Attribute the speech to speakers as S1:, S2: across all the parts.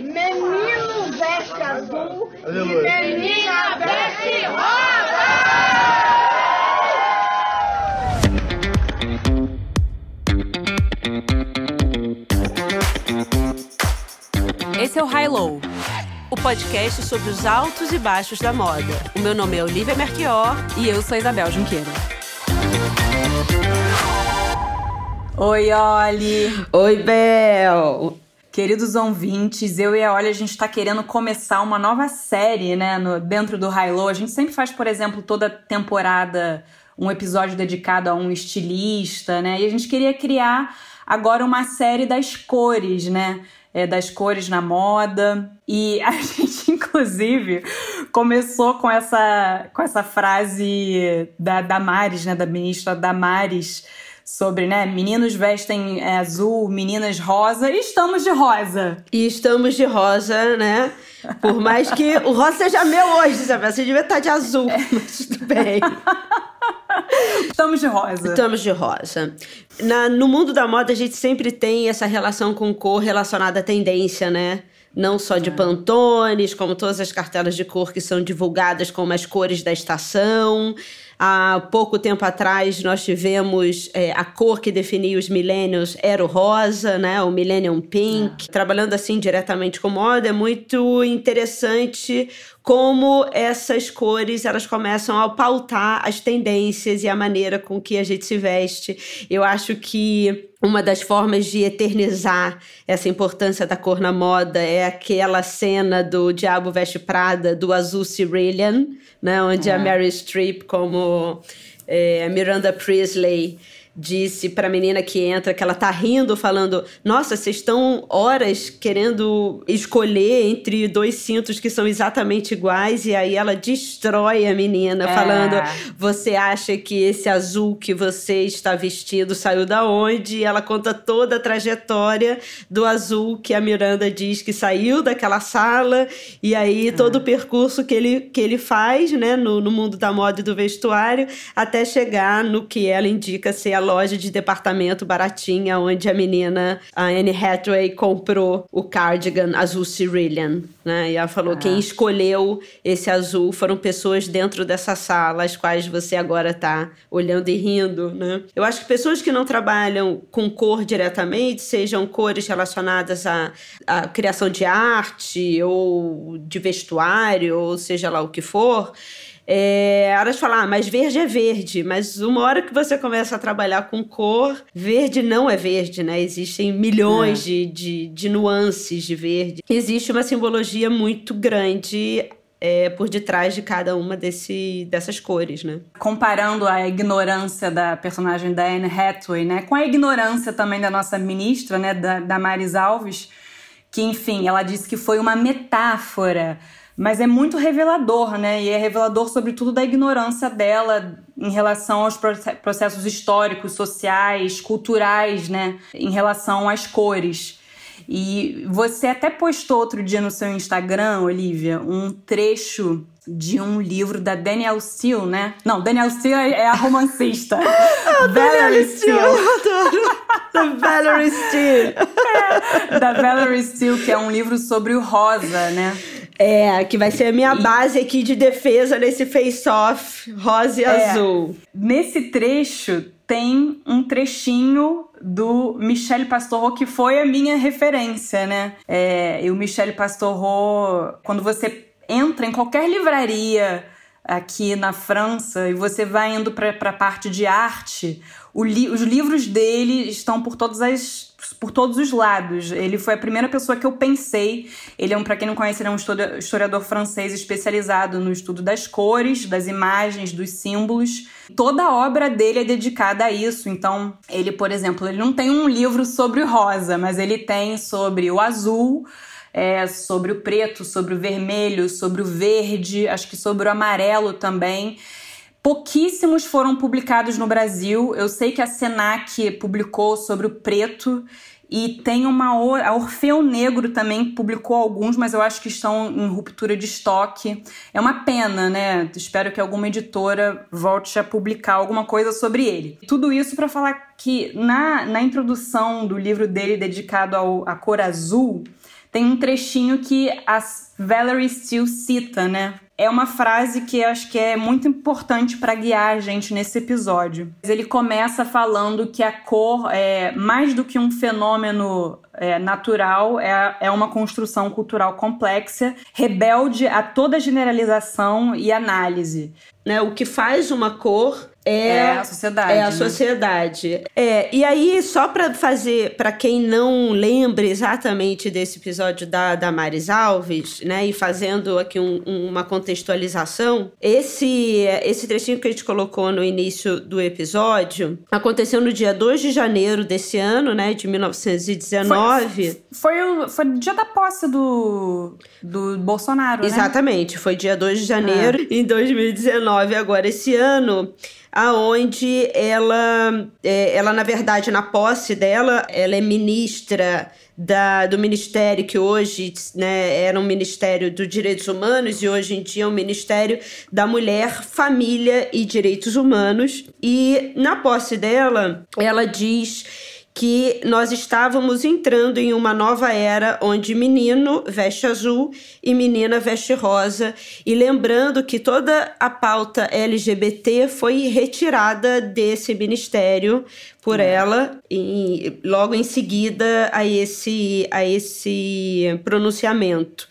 S1: Menino veste azul e menina veste rosa!
S2: Esse é o High Low, o podcast sobre os altos e baixos da moda. O meu nome é Olivia Merquior
S3: e eu sou Isabel Junqueira.
S2: Oi, Oli!
S3: Oi, Bel!
S2: Queridos ouvintes, eu e a Olha, a gente está querendo começar uma nova série, né, no, dentro do High Low. A gente sempre faz, por exemplo, toda temporada um episódio dedicado a um estilista, né? E a gente queria criar agora uma série das cores, né? É, das cores na moda. E a gente, inclusive, começou com essa, com essa frase da Damares, né? Da ministra Damares sobre, né, meninos vestem é, azul, meninas rosa, e estamos de rosa.
S3: E estamos de rosa, né? Por mais que o rosa seja meu hoje, Isabel, você devia estar de azul, é. mas tudo bem.
S2: Estamos de rosa.
S3: Estamos de rosa. Na, no mundo da moda, a gente sempre tem essa relação com cor relacionada à tendência, né? Não só de é. pantones, como todas as cartelas de cor que são divulgadas como as cores da estação. Há pouco tempo atrás nós tivemos é, a cor que definia os millennials era o rosa, né? O Millennium Pink. É. Trabalhando assim diretamente com moda é muito interessante como essas cores elas começam a pautar as tendências e a maneira com que a gente se veste. Eu acho que uma das formas de eternizar essa importância da cor na moda é aquela cena do Diabo Veste Prada, do azul Cerulean, né? Onde a Mary Streep, como é, Miranda Priestley, disse para a menina que entra que ela tá rindo, falando: Nossa, vocês estão horas querendo escolher entre dois cintos que são exatamente iguais, e aí ela destrói a menina, é. falando: Você acha que esse azul que você está vestido saiu da onde? E ela conta toda a trajetória do azul que a Miranda diz que saiu daquela sala, e aí é. todo o percurso que ele, que ele faz, né, no, no mundo da moda e do vestuário, até chegar no que ela indica ser loja de departamento baratinha onde a menina, a Anne Hathaway, comprou o cardigan azul Cerulean, né? E ela falou: ah. quem escolheu esse azul foram pessoas dentro dessa sala, as quais você agora tá olhando e rindo, né? Eu acho que pessoas que não trabalham com cor diretamente, sejam cores relacionadas à, à criação de arte ou de vestuário, ou seja lá o que for, é, elas falam, ah, mas verde é verde. Mas uma hora que você começa a trabalhar com cor, verde não é verde, né? Existem milhões é. de, de, de nuances de verde. Existe uma simbologia muito grande é, por detrás de cada uma desse, dessas cores, né?
S2: Comparando a ignorância da personagem da Anne Hathaway, né, com a ignorância também da nossa ministra, né, da, da Maris Alves, que enfim, ela disse que foi uma metáfora mas é muito revelador, né? E é revelador, sobretudo, da ignorância dela em relação aos processos históricos, sociais, culturais, né? Em relação às cores. E você até postou outro dia no seu Instagram, Olivia, um trecho de um livro da Danielle Steele, né? Não, Danielle Steele é a romancista.
S3: Valerie Steele. Da Valerie Steele.
S2: É, da Valerie Steele, que é um livro sobre o rosa, né?
S3: É, que vai ser a minha base aqui de defesa nesse face-off rosa e é, azul.
S2: Nesse trecho tem um trechinho do Michel Pastorro, que foi a minha referência, né? É, e o Michel Pastorro, quando você entra em qualquer livraria aqui na França e você vai indo para a parte de arte, li os livros dele estão por todas as por todos os lados. Ele foi a primeira pessoa que eu pensei. Ele é um, para quem não conhece, ele é um historiador francês especializado no estudo das cores, das imagens, dos símbolos. Toda a obra dele é dedicada a isso. Então, ele, por exemplo, ele não tem um livro sobre rosa, mas ele tem sobre o azul, é, sobre o preto, sobre o vermelho, sobre o verde, acho que sobre o amarelo também. Pouquíssimos foram publicados no Brasil. Eu sei que a Senac publicou sobre o preto e tem uma a Orfeu Negro também publicou alguns, mas eu acho que estão em ruptura de estoque. É uma pena, né? Espero que alguma editora volte a publicar alguma coisa sobre ele. Tudo isso para falar que na, na introdução do livro dele dedicado ao, à cor azul, tem um trechinho que a Valerie Steele cita, né? É uma frase que acho que é muito importante para guiar a gente nesse episódio. Ele começa falando que a cor é mais do que um fenômeno é, natural, é, é uma construção cultural complexa, rebelde a toda generalização e análise.
S3: Né, o que faz uma cor é,
S2: é, a sociedade.
S3: É a
S2: né?
S3: sociedade. É, e aí, só para fazer, para quem não lembra exatamente desse episódio da, da Maris Alves, né, e fazendo aqui um, uma contextualização, esse, esse trechinho que a gente colocou no início do episódio aconteceu no dia 2 de janeiro desse ano, né, de 1919.
S2: Foi, foi, o, foi o dia da posse do, do Bolsonaro,
S3: né? Exatamente,
S2: né?
S3: foi dia 2 de janeiro é. em 2019. Agora, esse ano aonde ela, é, ela na verdade na posse dela, ela é ministra da, do ministério que hoje né, era um ministério dos direitos humanos e hoje em dia é um ministério da mulher, família e direitos humanos. E na posse dela, ela diz que nós estávamos entrando em uma nova era onde menino veste azul e menina veste rosa. E lembrando que toda a pauta LGBT foi retirada desse ministério por é. ela e logo em seguida a esse a esse pronunciamento.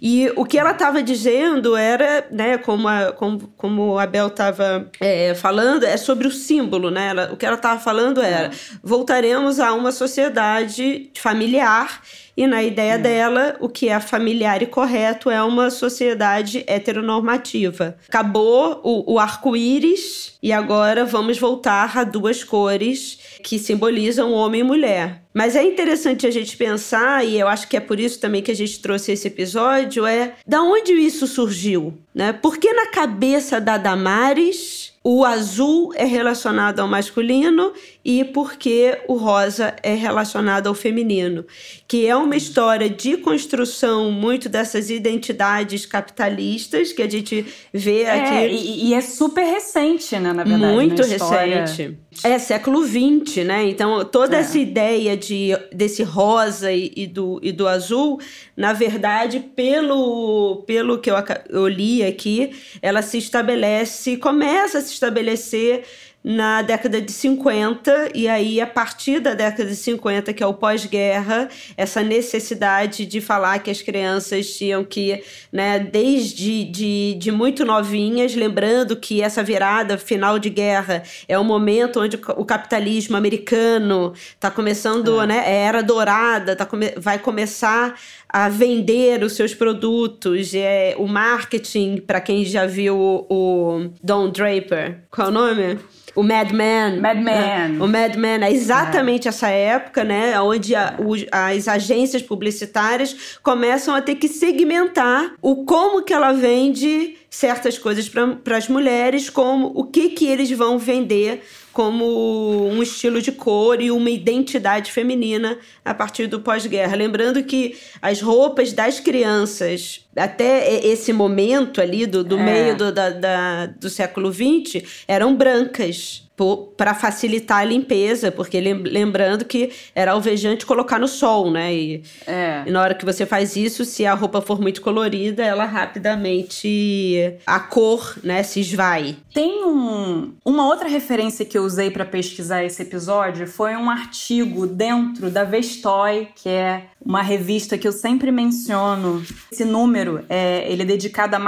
S3: E o que ela estava dizendo era, né, como a, como, como a Bel estava é, falando, é sobre o símbolo, né? Ela, o que ela estava falando era: voltaremos a uma sociedade familiar e na ideia é. dela, o que é familiar e correto é uma sociedade heteronormativa. Acabou o, o arco-íris e agora vamos voltar a duas cores que simbolizam homem e mulher. Mas é interessante a gente pensar, e eu acho que é por isso também que a gente trouxe esse episódio, é da onde isso surgiu, né? Porque na cabeça da Damares o azul é relacionado ao masculino e porque o rosa é relacionado ao feminino, que é uma história de construção muito dessas identidades capitalistas que a gente vê
S2: é,
S3: aqui.
S2: E, e, é super recente, né, na verdade.
S3: Muito recente. É século XX, né? Então, toda é. essa ideia de, desse rosa e, e, do, e do azul, na verdade, pelo, pelo que eu, eu li aqui, ela se estabelece, começa a se estabelecer na década de 50, e aí, a partir da década de 50, que é o pós-guerra, essa necessidade de falar que as crianças tinham que, né, desde de, de muito novinhas, lembrando que essa virada final de guerra é o momento onde o capitalismo americano está começando, é. né, é era dourada, tá come vai começar a vender os seus produtos, é, o marketing, para quem já viu o, o Don Draper, qual é o nome? O Mad Men.
S2: Mad Men.
S3: Né? O Mad Men é exatamente é. essa época, né? Onde a, o, as agências publicitárias começam a ter que segmentar o como que ela vende certas coisas para as mulheres, como o que que eles vão vender como um estilo de cor e uma identidade feminina a partir do pós-guerra. Lembrando que as roupas das crianças, até esse momento ali do, do é. meio do, da, da, do século XX, eram brancas para facilitar a limpeza, porque lembrando que era alvejante colocar no sol, né? E, é. e, na hora que você faz isso, se a roupa for muito colorida, ela rapidamente a cor, né, se esvai.
S2: Tem um, uma outra referência que eu usei para pesquisar esse episódio foi um artigo dentro da Vestoy, que é uma revista que eu sempre menciono. Esse número, é, ele é dedicado a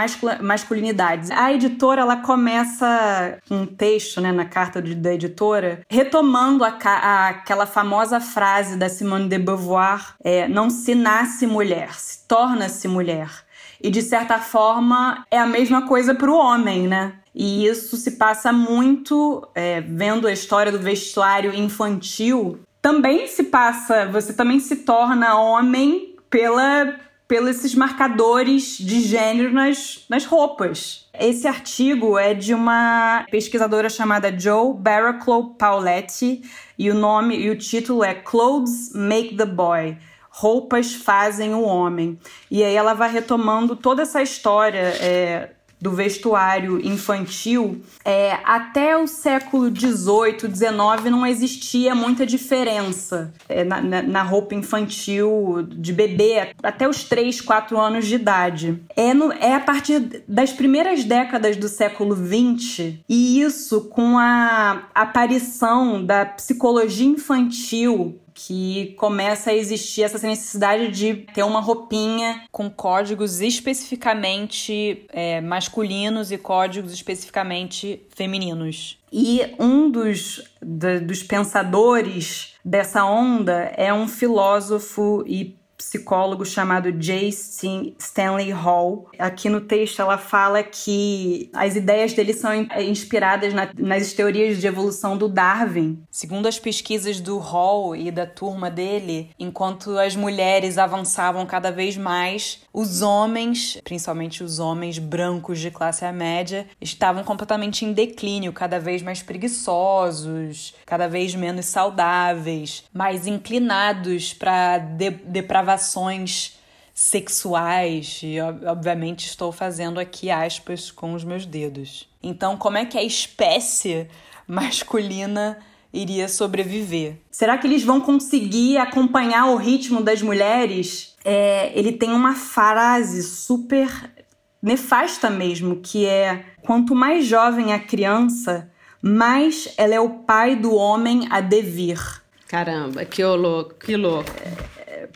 S2: masculinidades. A editora, ela começa um texto, né, na carta de, da editora, retomando a, a, aquela famosa frase da Simone de Beauvoir, é, não se nasce mulher, se torna-se mulher. E de certa forma é a mesma coisa para o homem, né? E isso se passa muito é, vendo a história do vestuário infantil também se passa, você também se torna homem pela pelos esses marcadores de gênero nas, nas roupas. Esse artigo é de uma pesquisadora chamada Joe Barraclough Pauletti e o nome e o título é Clothes Make the Boy. Roupas fazem o homem. E aí ela vai retomando toda essa história é, do vestuário infantil, é, até o século XVIII, XIX não existia muita diferença é, na, na, roupa infantil de bebê até os 3, 4 anos de idade. É, no, é a partir das primeiras décadas do século XX, e isso com a aparição da psicologia infantil que começa a existir essa necessidade de ter uma roupinha com códigos especificamente é, masculinos e códigos especificamente femininos. E um dos, dos pensadores dessa onda é um filósofo e psicólogo chamado J. Stanley Hall. Aqui no texto ela fala que as ideias dele são inspiradas na, nas teorias de evolução do Darwin. Segundo as pesquisas do Hall e da turma dele, enquanto as mulheres avançavam cada vez mais, os homens, principalmente os homens brancos de classe média, estavam completamente em declínio, cada vez mais preguiçosos, cada vez menos saudáveis, mais inclinados para de depravações sexuais, e obviamente estou fazendo aqui aspas com os meus dedos. Então, como é que a espécie masculina iria sobreviver? Será que eles vão conseguir acompanhar o ritmo das mulheres? É, ele tem uma frase super nefasta mesmo, que é: quanto mais jovem a criança, mais ela é o pai do homem a devir.
S3: Caramba, que louco, que louco.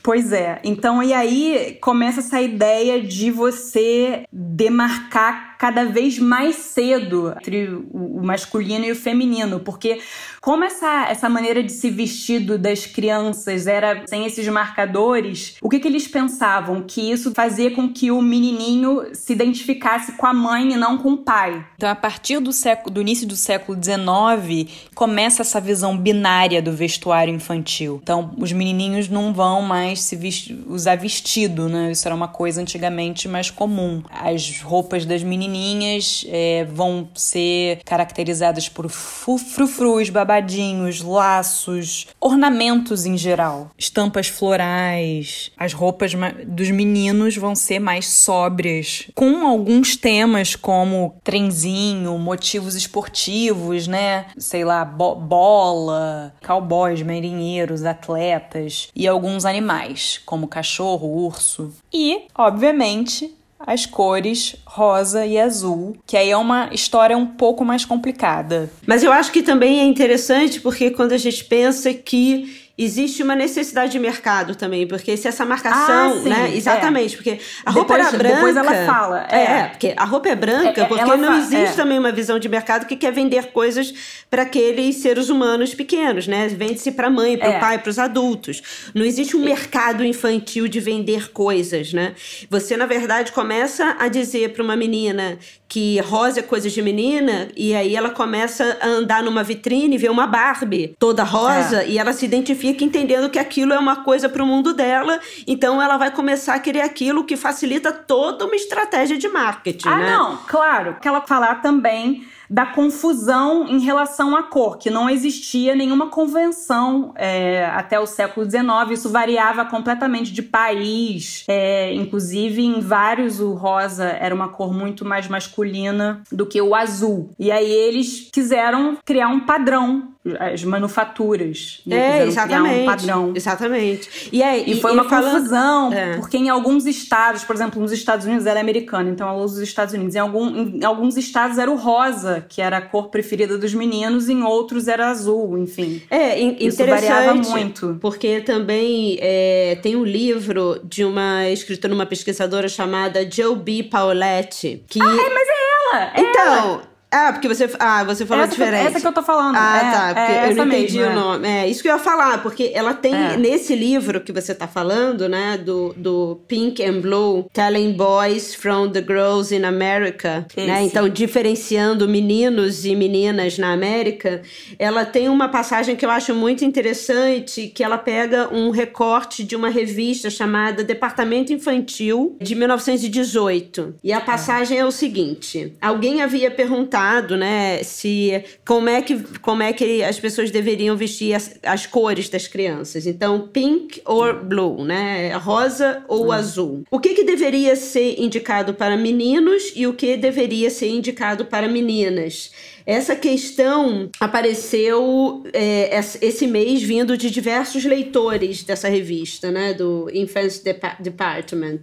S2: Pois é. Então, e aí começa essa ideia de você demarcar cada vez mais cedo entre o masculino e o feminino, porque como essa, essa maneira de se vestido das crianças era sem esses marcadores, o que, que eles pensavam? Que isso fazia com que o menininho se identificasse com a mãe e não com o pai. Então, a partir do, século, do início do século XIX, começa essa visão binária do vestuário infantil. Então, os menininhos não vão mais se vestir, usar vestido, né? Isso era uma coisa antigamente mais comum. As roupas das menininhas é, vão ser caracterizadas por frufrus, babadinhos, laços, ornamentos em geral, estampas florais. As roupas dos meninos vão ser mais sóbrias, com alguns temas como trenzinho, motivos esportivos, né? Sei lá, bo bola, cowboys, marinheiros, atletas e alguns animais, como cachorro, urso. E, obviamente, as cores rosa e azul, que aí é uma história um pouco mais complicada.
S3: Mas eu acho que também é interessante porque quando a gente pensa que existe uma necessidade de mercado também, porque se essa marcação, ah, sim, né? É. Exatamente, é. porque a roupa depois, era branca.
S2: Depois ela fala.
S3: É, é porque a roupa é branca, é, porque não existe é. também uma visão de mercado que quer vender coisas para aqueles seres humanos pequenos, né? Vende-se para a mãe, para o pai, para os adultos. Não existe um mercado infantil de vender coisas, né? Você, na verdade, começa a dizer para uma menina que rosa é coisa de menina, e aí ela começa a andar numa vitrine e vê uma Barbie toda rosa, e ela se identifica fica entendendo que aquilo é uma coisa para o mundo dela, então ela vai começar a querer aquilo que facilita toda uma estratégia de marketing.
S2: Ah,
S3: né?
S2: não, claro. Que ela falar também da confusão em relação à cor, que não existia nenhuma convenção é, até o século XIX, isso variava completamente de país, é, inclusive em vários o rosa era uma cor muito mais masculina do que o azul. E aí eles quiseram criar um padrão as manufaturas.
S3: Né? É, exatamente.
S2: Um padrão.
S3: Exatamente.
S2: E, aí, e foi e uma confusão, é. porque em alguns estados, por exemplo, nos Estados Unidos ela é americana, então ela usa os Estados Unidos. Em, algum, em alguns estados era o rosa, que era a cor preferida dos meninos, em outros era azul, enfim.
S3: É, Isso variava muito. Porque também é, tem um livro de uma escritora, uma pesquisadora chamada Joe B. Pauletti. Que...
S2: Ah, é, mas é ela!
S3: É então. Ela. Ah, porque você, ah, você falou
S2: essa
S3: diferente.
S2: Que, essa que eu tô falando.
S3: Ah,
S2: é,
S3: tá. Porque é eu não entendi mesmo, o é. nome. É. isso que eu ia falar, porque ela tem, é. nesse livro que você tá falando, né, do, do Pink and Blue, Telling Boys from the Girls in America, Esse. né, então diferenciando meninos e meninas na América, ela tem uma passagem que eu acho muito interessante, que ela pega um recorte de uma revista chamada Departamento Infantil, de 1918. E a passagem é o seguinte, alguém havia perguntado né, se como é que como é que as pessoas deveriam vestir as, as cores das crianças. Então, pink or blue, né, rosa ou hum. azul. O que que deveria ser indicado para meninos e o que deveria ser indicado para meninas? Essa questão apareceu é, esse mês vindo de diversos leitores dessa revista, né, do Infants Department.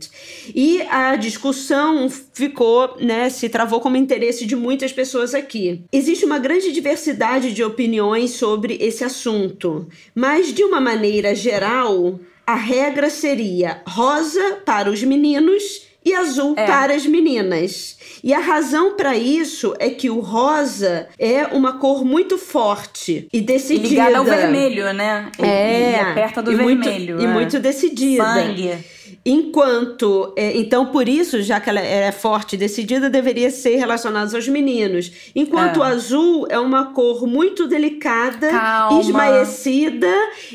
S3: E a discussão ficou, né, se travou como interesse de muitas pessoas aqui. Existe uma grande diversidade de opiniões sobre esse assunto, mas de uma maneira geral, a regra seria rosa para os meninos e azul é. para as meninas. E a razão para isso é que o rosa é uma cor muito forte e decidida. E
S2: ligada ao vermelho, né?
S3: É.
S2: E, e perto do e vermelho.
S3: Muito, é. E muito decidida.
S2: Sangue.
S3: Enquanto, é, então por isso, já que ela é forte e decidida, deveria ser relacionada aos meninos. Enquanto é. o azul é uma cor muito delicada,
S2: Calma.
S3: esmaecida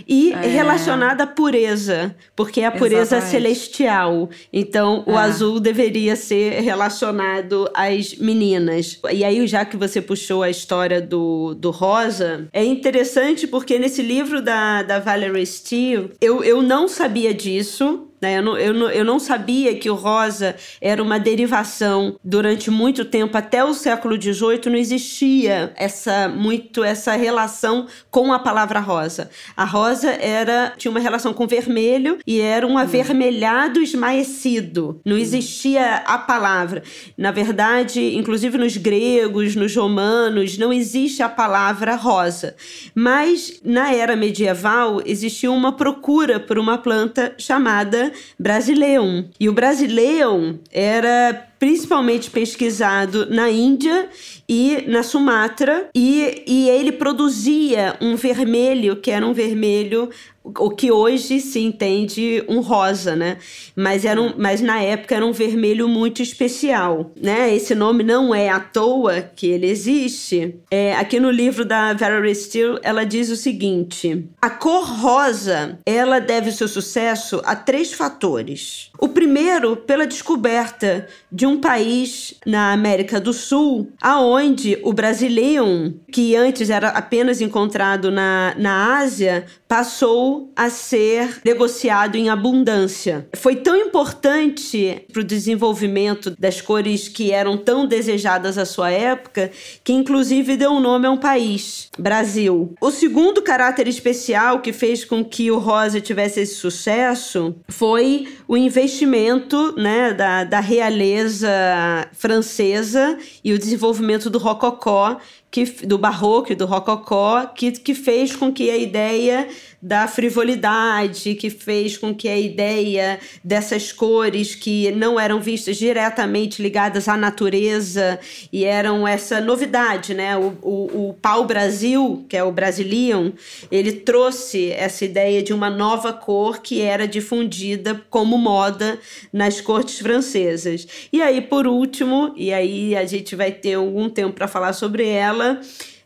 S3: e é. relacionada à pureza, porque é a pureza Exatamente. celestial. Então o é. azul deveria ser relacionado às meninas. E aí, já que você puxou a história do, do rosa, é interessante porque nesse livro da, da Valerie Steele, eu, eu não sabia disso. Né? Eu, não, eu, não, eu não sabia que o rosa era uma derivação durante muito tempo, até o século XVIII, não existia essa muito essa relação com a palavra rosa. A rosa era tinha uma relação com vermelho e era um uhum. avermelhado esmaecido. Não existia a palavra. Na verdade, inclusive nos gregos, nos romanos, não existe a palavra rosa. Mas na era medieval existia uma procura por uma planta chamada Brasileum. E o Brasileum era principalmente pesquisado na Índia e na Sumatra, e, e ele produzia um vermelho que era um vermelho o que hoje se entende um rosa, né? Mas, era um, mas na época era um vermelho muito especial, né? Esse nome não é à toa que ele existe. É, aqui no livro da Valerie Steele, ela diz o seguinte: a cor rosa, ela deve seu sucesso a três fatores. O primeiro, pela descoberta de um país na América do Sul, aonde o brasileiro, que antes era apenas encontrado na, na Ásia, passou a ser negociado em abundância. Foi tão importante para o desenvolvimento das cores que eram tão desejadas à sua época, que inclusive deu um nome a um país, Brasil. O segundo caráter especial que fez com que o rosa tivesse esse sucesso foi o investimento né, da, da realeza francesa e o desenvolvimento do rococó, que, do barroco e do rococó, que, que fez com que a ideia da frivolidade, que fez com que a ideia dessas cores que não eram vistas diretamente ligadas à natureza e eram essa novidade, né? O, o, o pau-brasil, que é o Brasilium, ele trouxe essa ideia de uma nova cor que era difundida como moda nas cortes francesas. E aí, por último, e aí a gente vai ter algum tempo para falar sobre ela,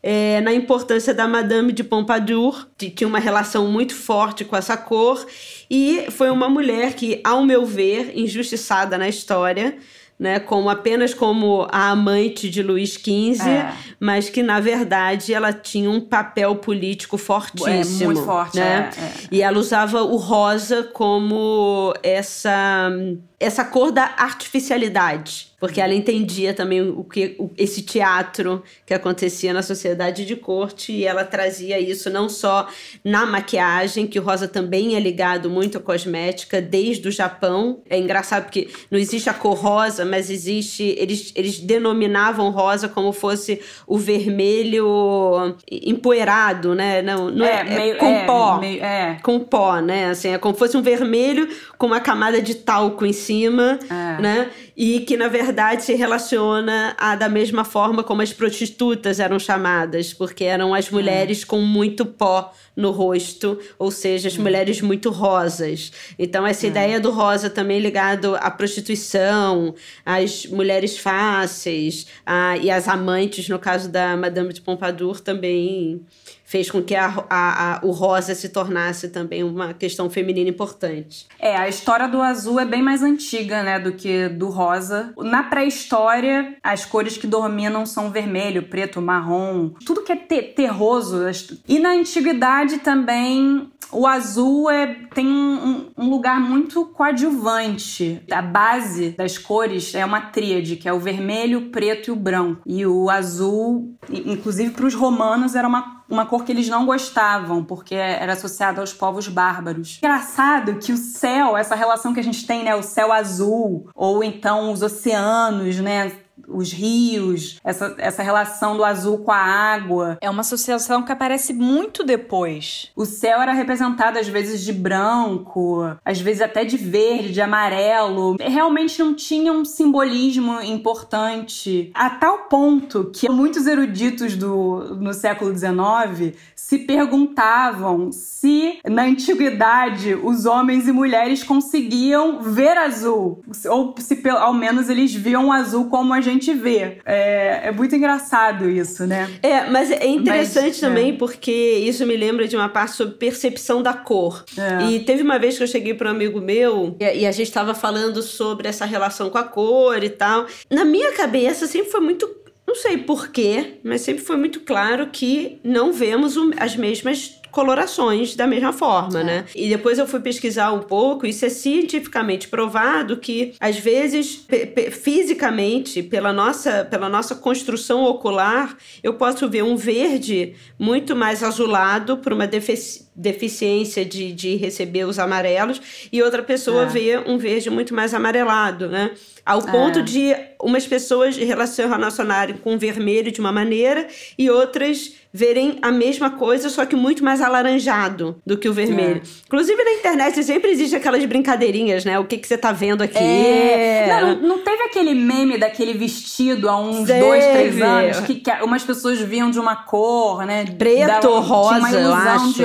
S3: é, na importância da Madame de Pompadour, que tinha uma relação muito forte com essa cor, e foi uma mulher que, ao meu ver, injustiçada na história, né, como apenas como a amante de Luís XV, é. mas que na verdade ela tinha um papel político fortíssimo,
S2: é, muito forte,
S3: né?
S2: É, é.
S3: E ela usava o rosa como essa essa cor da artificialidade, porque ela entendia também o que o, esse teatro que acontecia na sociedade de corte e ela trazia isso não só na maquiagem, que o rosa também é ligado muito à cosmética desde o Japão. É engraçado porque não existe a cor rosa, mas existe eles eles denominavam rosa como fosse o vermelho empoeirado, né? Não, não é, é, meio, com é, pó, meio, é. com pó, né? Assim, é como fosse um vermelho com uma camada de talco em cima cima, é. né? E que na verdade se relaciona a, da mesma forma como as prostitutas eram chamadas, porque eram as mulheres é. com muito pó no rosto, ou seja, as hum. mulheres muito rosas. Então, essa é. ideia do rosa também ligado à prostituição, às mulheres fáceis, a, e às amantes, no caso da Madame de Pompadour, também fez com que a, a, a, o rosa se tornasse também uma questão feminina importante.
S2: É, a história do azul é bem mais antiga, né, do que do rosa rosa. Na pré-história, as cores que dominam são vermelho, preto, marrom, tudo que é te terroso. E na antiguidade também o azul é, tem um, um, lugar muito coadjuvante. A base das cores é uma tríade, que é o vermelho, o preto e o branco. E o azul, inclusive para os romanos, era uma uma cor que eles não gostavam, porque era associada aos povos bárbaros. Engraçado que o céu, essa relação que a gente tem, né, o céu azul, ou então os oceanos, né, os rios, essa, essa relação do azul com a água.
S4: É uma associação que aparece muito depois.
S2: O céu era representado às vezes de branco, às vezes até de verde, de amarelo. Realmente não tinha um simbolismo importante. A tal ponto que muitos eruditos do, no século XIX se perguntavam se na antiguidade os homens e mulheres conseguiam ver azul, ou se ao menos eles viam azul como a gente vê. É, é muito engraçado isso, né?
S3: É, mas é interessante mas, também é. porque isso me lembra de uma parte sobre percepção da cor. É. E teve uma vez que eu cheguei para um amigo meu e, e a gente estava falando sobre essa relação com a cor e tal. Na minha cabeça sempre foi muito não sei porquê, mas sempre foi muito claro que não vemos as mesmas colorações da mesma forma, é. né? E depois eu fui pesquisar um pouco, isso é cientificamente provado que às vezes fisicamente, pela nossa, pela nossa construção ocular, eu posso ver um verde muito mais azulado por uma defici deficiência de, de receber os amarelos e outra pessoa é. vê um verde muito mais amarelado, né? Ao ponto é. de umas pessoas relacionarem com o vermelho de uma maneira e outras verem a mesma coisa, só que muito mais alaranjado do que o vermelho. É. Inclusive na internet sempre existe aquelas brincadeirinhas, né? O que, que você tá vendo aqui?
S2: É. Não, não teve aquele meme daquele vestido há uns Deve. dois, três anos que, que, umas pessoas viam de uma cor, né?
S3: Preto, Dava, rosa,
S2: tinha uma ilusão de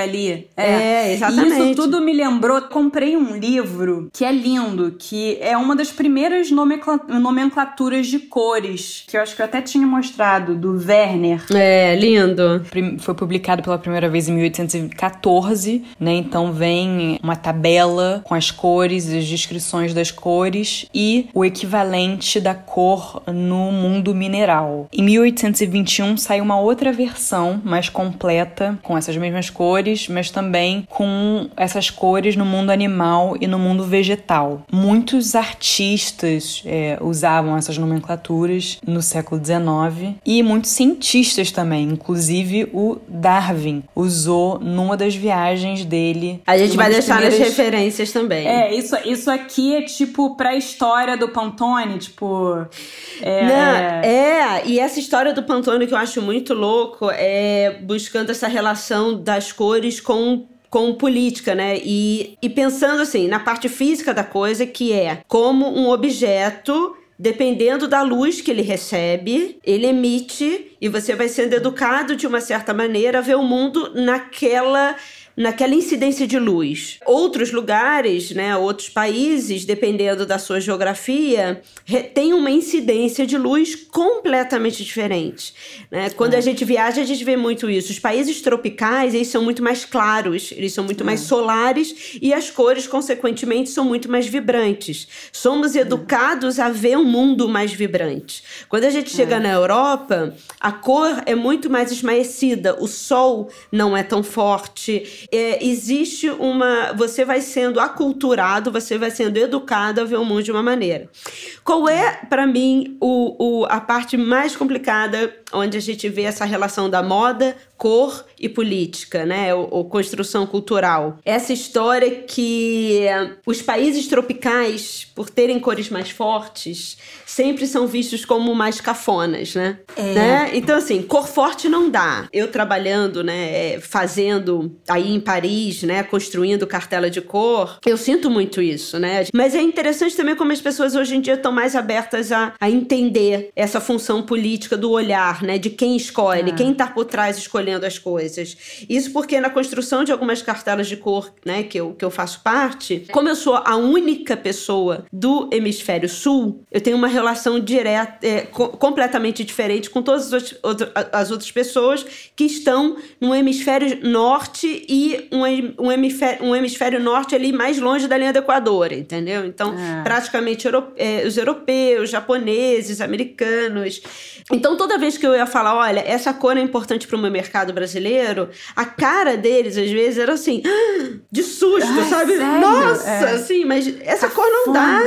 S2: ali.
S3: É, é exatamente.
S2: E isso tudo me lembrou. Comprei um livro que é lindo, que é uma das primeiras nomenclaturas de cores, que eu acho que eu até tinha mostrado, do Werner.
S3: É, lindo.
S4: Foi publicado pela primeira vez em 1814, né? Então vem uma tabela com as cores, as descrições das cores e o equivalente da cor no mundo mineral. Em 1821 saiu uma outra versão mais completa com essas mesmas cores, mas também com essas cores no mundo animal e no mundo vegetal. Muitos artistas é, usavam essas nomenclaturas no século XIX e muitos cientistas também Inclusive, o Darwin usou numa das viagens dele.
S3: A gente vai deixar primeiras... nas referências também.
S2: É, isso, isso aqui é tipo pré-história do Pantone, tipo.
S3: É... Não, é, e essa história do Pantone que eu acho muito louco é buscando essa relação das cores com com política, né? E, e pensando assim, na parte física da coisa, que é como um objeto dependendo da luz que ele recebe, ele emite e você vai sendo educado de uma certa maneira a ver o mundo naquela naquela incidência de luz. Outros lugares, né, outros países, dependendo da sua geografia, tem uma incidência de luz completamente diferente. Né? Quando é. a gente viaja, a gente vê muito isso. Os países tropicais, eles são muito mais claros, eles são muito é. mais solares e as cores, consequentemente, são muito mais vibrantes. Somos é. educados a ver um mundo mais vibrante. Quando a gente chega é. na Europa, a cor é muito mais esmaecida, o sol não é tão forte, é, existe uma. Você vai sendo aculturado, você vai sendo educado a ver o mundo de uma maneira. Qual é, para mim, o, o, a parte mais complicada onde a gente vê essa relação da moda, cor e política, né? Ou, ou, construção cultural. Essa história que os países tropicais, por terem cores mais fortes, sempre são vistos como mais cafonas, né? É. né? Então, assim, cor forte não dá. Eu trabalhando, né, fazendo aí em Paris, né, construindo cartela de cor, eu sinto muito isso, né? Mas é interessante também como as pessoas hoje em dia estão mais abertas a, a entender essa função política do olhar, né? De quem escolhe, é. quem tá por trás escolhendo as coisas. Isso porque na construção de algumas cartelas de cor, né, que eu, que eu faço parte, como eu sou a única pessoa do hemisfério sul, eu tenho uma relação direta, é, co completamente diferente com todas as, as outras pessoas que estão no hemisfério norte e um, um, hemisfério, um hemisfério norte ali mais longe da linha do Equador, entendeu? Então, é. praticamente é, os europeus, japoneses, americanos. Então, toda vez que eu ia falar, olha, essa cor é importante para o meu mercado brasileiro, a cara deles, às vezes, era assim, de susto, Ai, sabe? Sério? Nossa, é. assim, mas essa tá cor não dá.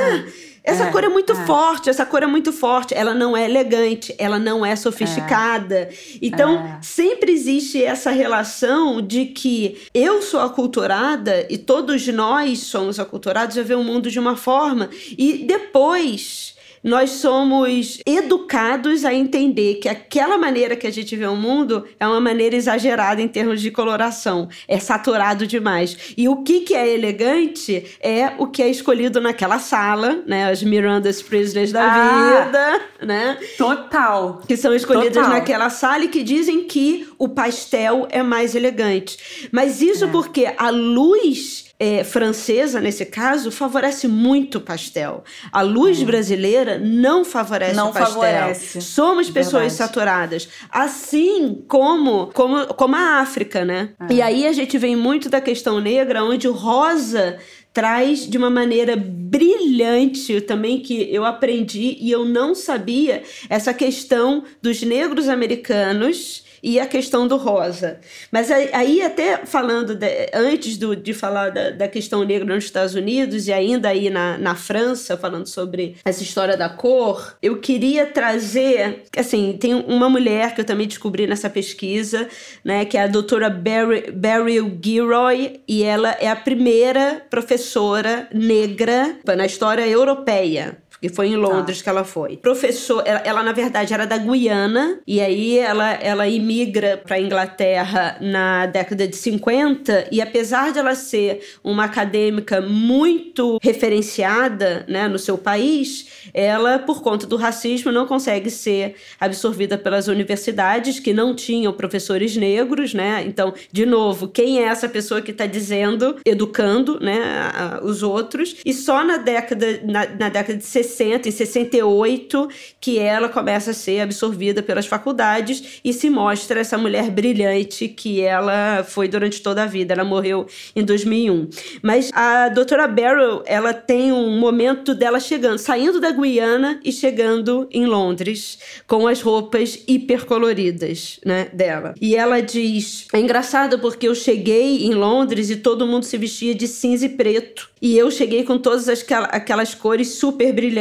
S3: Essa é, cor é muito é. forte, essa cor é muito forte. Ela não é elegante, ela não é sofisticada. É. Então, é. sempre existe essa relação de que eu sou aculturada e todos nós somos aculturados a ver o mundo de uma forma. E depois nós somos educados a entender que aquela maneira que a gente vê o mundo é uma maneira exagerada em termos de coloração, é saturado demais. E o que, que é elegante é o que é escolhido naquela sala, né? As Miranda Prisleys da ah, vida, né?
S2: Total.
S3: Que são escolhidas total. naquela sala e que dizem que o pastel é mais elegante. Mas isso é. porque a luz é, francesa, nesse caso, favorece muito o pastel. A luz uhum. brasileira não favorece não o pastel. Favorece. Somos pessoas Verdade. saturadas. Assim como, como, como a África, né? É. E aí a gente vem muito da questão negra, onde o rosa traz de uma maneira brilhante também que eu aprendi e eu não sabia essa questão dos negros americanos e a questão do rosa. Mas aí, até falando, de, antes do, de falar da, da, questão negra nos Estados Unidos e ainda aí na, na França, falando sobre essa história da cor, eu queria trazer, assim, tem uma mulher que eu também descobri nessa pesquisa, né, que é a doutora Beryl, Beryl Gilroy, e ela é a primeira professora negra na história europeia porque foi em Londres tá. que ela foi. Professor, ela, ela, na verdade era da Guiana e aí ela ela imigra para Inglaterra na década de 50 e apesar de ela ser uma acadêmica muito referenciada, né, no seu país, ela por conta do racismo não consegue ser absorvida pelas universidades que não tinham professores negros, né? Então, de novo, quem é essa pessoa que está dizendo, educando, né, os outros? E só na década na, na década de 60 60, em 68, que ela começa a ser absorvida pelas faculdades e se mostra essa mulher brilhante que ela foi durante toda a vida. Ela morreu em 2001. Mas a doutora Barrow, ela tem um momento dela chegando, saindo da Guiana e chegando em Londres com as roupas hipercoloridas, né, dela. E ela diz: "É engraçado porque eu cheguei em Londres e todo mundo se vestia de cinza e preto e eu cheguei com todas aquelas cores super brilhantes.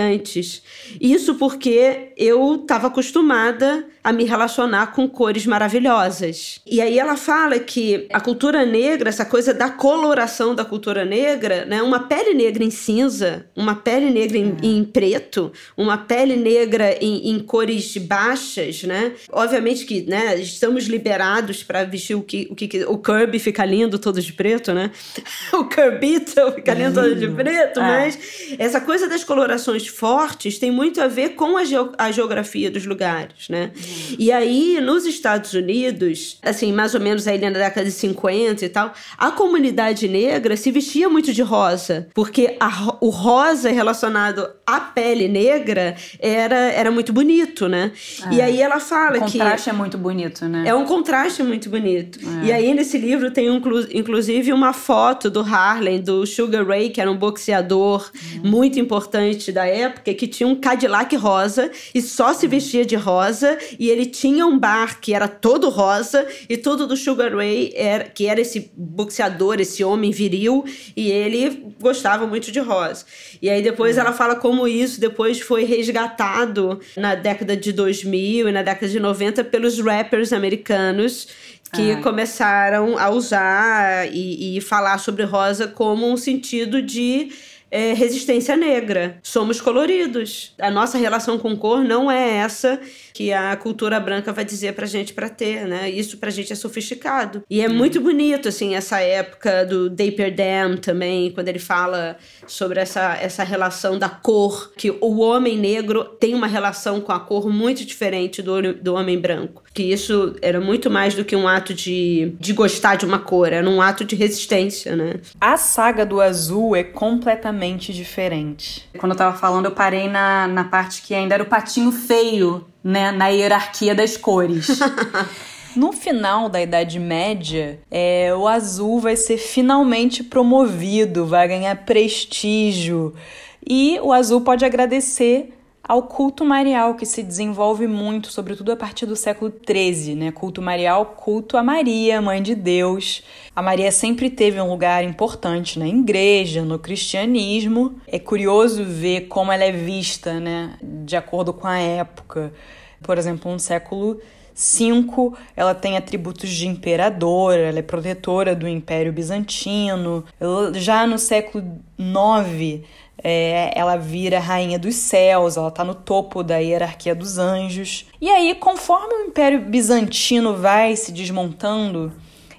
S3: Isso porque eu estava acostumada a me relacionar com cores maravilhosas. E aí ela fala que a cultura negra, essa coisa da coloração da cultura negra, né, uma pele negra em cinza, uma pele negra em, é. em preto, uma pele negra em, em, cores baixas, né? Obviamente que, né, estamos liberados para vestir o que o que o Kirby fica lindo todo de preto, né? o Kirbito fica lindo todo de preto, é. mas essa coisa das colorações fortes tem muito a ver com a, a geografia dos lugares, né? E aí, nos Estados Unidos, assim, mais ou menos aí na década de 50 e tal, a comunidade negra se vestia muito de rosa, porque a, o rosa relacionado à pele negra era, era muito bonito, né? É. E aí ela fala que...
S2: O contraste é muito bonito, né?
S3: É um contraste muito bonito. É. E aí, nesse livro, tem um, inclusive uma foto do Harlem, do Sugar Ray, que era um boxeador uhum. muito importante da época, que tinha um Cadillac rosa e só se vestia de rosa, e ele tinha um bar que era todo rosa e tudo do Sugar Ray, era, que era esse boxeador, esse homem viril, e ele gostava muito de rosa. E aí depois ela fala como isso depois foi resgatado na década de 2000 e na década de 90 pelos rappers americanos que ah. começaram a usar e, e falar sobre rosa como um sentido de é, resistência negra. Somos coloridos. A nossa relação com cor não é essa que a cultura branca vai dizer pra gente pra ter, né? Isso pra gente é sofisticado. E é muito bonito, assim, essa época do Daper Dam também, quando ele fala sobre essa, essa relação da cor, que o homem negro tem uma relação com a cor muito diferente do, do homem branco. Que isso era muito mais do que um ato de, de gostar de uma cor, era um ato de resistência, né?
S2: A saga do azul é completamente diferente.
S5: Quando eu tava falando, eu parei na, na parte que ainda era o patinho feio né, na hierarquia das cores.
S2: No final da Idade Média, é, o azul vai ser finalmente promovido, vai ganhar prestígio. E o azul pode agradecer ao culto marial, que se desenvolve muito, sobretudo a partir do século XIII, né? Culto marial, culto a Maria, mãe de Deus. A Maria sempre teve um lugar importante na igreja, no cristianismo. É curioso ver como ela é vista, né? De acordo com a época. Por exemplo, no século V, ela tem atributos de imperadora, ela é protetora do Império Bizantino. Já no século IX, é, ela vira rainha dos céus, ela está no topo da hierarquia dos anjos. E aí, conforme o Império Bizantino vai se desmontando,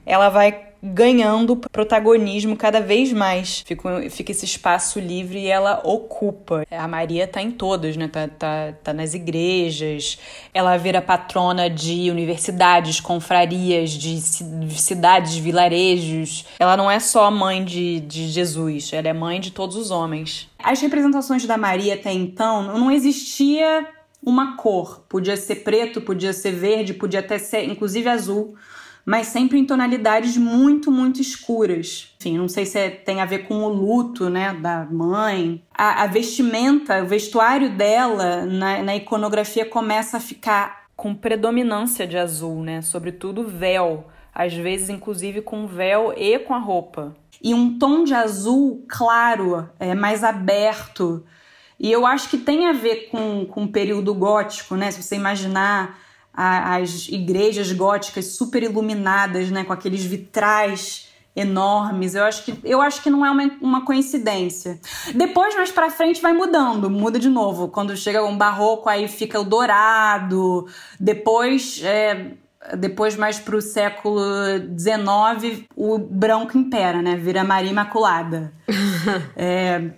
S2: ela vai ganhando protagonismo cada vez mais. Fica, fica esse espaço livre e ela ocupa. A Maria tá em todas, né? Tá, tá, tá nas igrejas. Ela vira patrona de universidades, confrarias, de cidades, vilarejos. Ela não é só mãe de, de Jesus, ela é mãe de todos os homens.
S5: As representações da Maria até então não existia uma cor. Podia ser preto, podia ser verde, podia até ser inclusive azul mas sempre em tonalidades muito, muito escuras. Enfim, não sei se é, tem a ver com o luto, né, da mãe. A, a vestimenta, o vestuário dela na, na iconografia começa a ficar
S2: com predominância de azul, né, sobretudo véu, às vezes inclusive com véu e com a roupa.
S5: E um tom de azul claro, é, mais aberto. E eu acho que tem a ver com, com o período gótico, né? Se você imaginar as igrejas góticas super iluminadas, né, com aqueles vitrais enormes. Eu acho que, eu acho que não é uma, uma coincidência. Depois, mais para frente, vai mudando, muda de novo. Quando chega um barroco, aí fica o dourado. Depois, é, depois mais para o século XIX, o branco impera, né? Vira Maria Imaculada. é,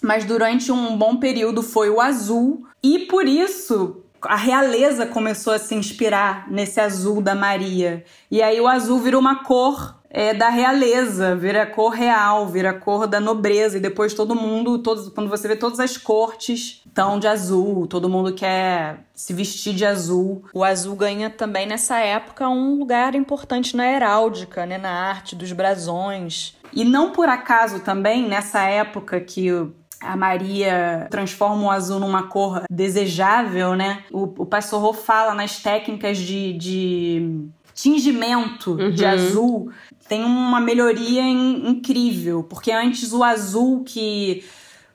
S5: mas durante um bom período foi o azul. E por isso, a realeza começou a se inspirar nesse azul da Maria. E aí o azul virou uma cor é, da realeza, vira cor real, vira cor da nobreza. E depois todo mundo, todos, quando você vê todas as cortes estão de azul, todo mundo quer se vestir de azul.
S2: O azul ganha também nessa época um lugar importante na heráldica, né, na arte dos brasões.
S5: E não por acaso também, nessa época que a Maria transforma o azul numa cor desejável, né? O, o pastor Rô fala nas técnicas de, de tingimento uhum. de azul tem uma melhoria in, incrível, porque antes o azul que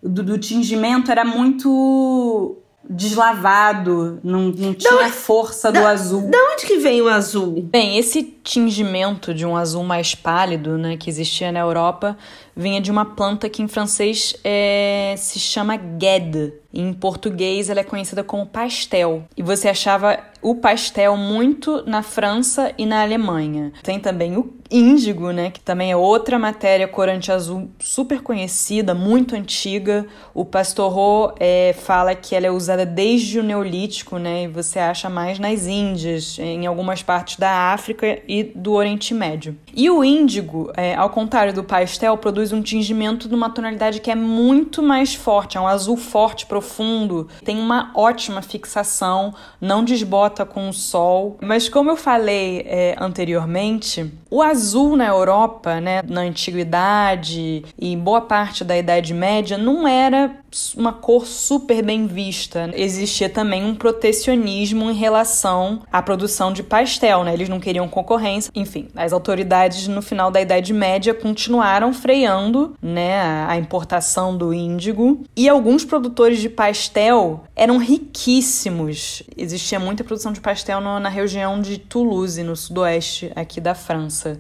S5: do, do tingimento era muito deslavado, não, não tinha da, força do azul.
S3: Da onde que vem o azul?
S2: Bem, esse tingimento de um azul mais pálido, né, que existia na Europa, vinha de uma planta que em francês é, se chama guede. Em português ela é conhecida como pastel. E você achava o pastel muito na França e na Alemanha. Tem também o índigo, né, que também é outra matéria corante azul super conhecida, muito antiga. O Pastorro é, fala que ela é usada desde o Neolítico, né, e você acha mais nas Índias, em algumas partes da África e do Oriente Médio. E o índigo, é, ao contrário do pastel, produz um tingimento de uma tonalidade que é muito mais forte, é um azul forte, profundo, tem uma ótima fixação, não desbota com o sol. Mas como eu falei é, anteriormente, o azul na Europa, né, na antiguidade e boa parte da Idade Média, não era uma cor super bem vista. Existia também um protecionismo em relação à produção de pastel, né? Eles não queriam concorrência. Enfim, as autoridades no final da Idade Média continuaram freando, né, a importação do índigo e alguns produtores de pastel eram riquíssimos. Existia muita produção de pastel no, na região de Toulouse, no sudoeste aqui da França.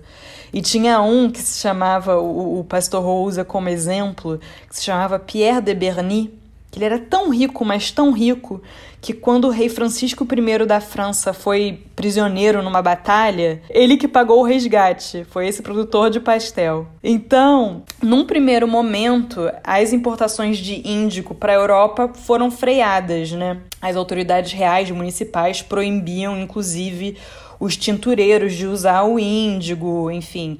S2: E tinha um que se chamava, o, o pastor usa como exemplo, que se chamava Pierre de Que ele era tão rico, mas tão rico, que quando o rei Francisco I da França foi prisioneiro numa batalha, ele que pagou o resgate, foi esse produtor de pastel. Então, num primeiro momento, as importações de índico para a Europa foram freadas, né? As autoridades reais municipais proibiam, inclusive, os tintureiros de usar o índigo, enfim,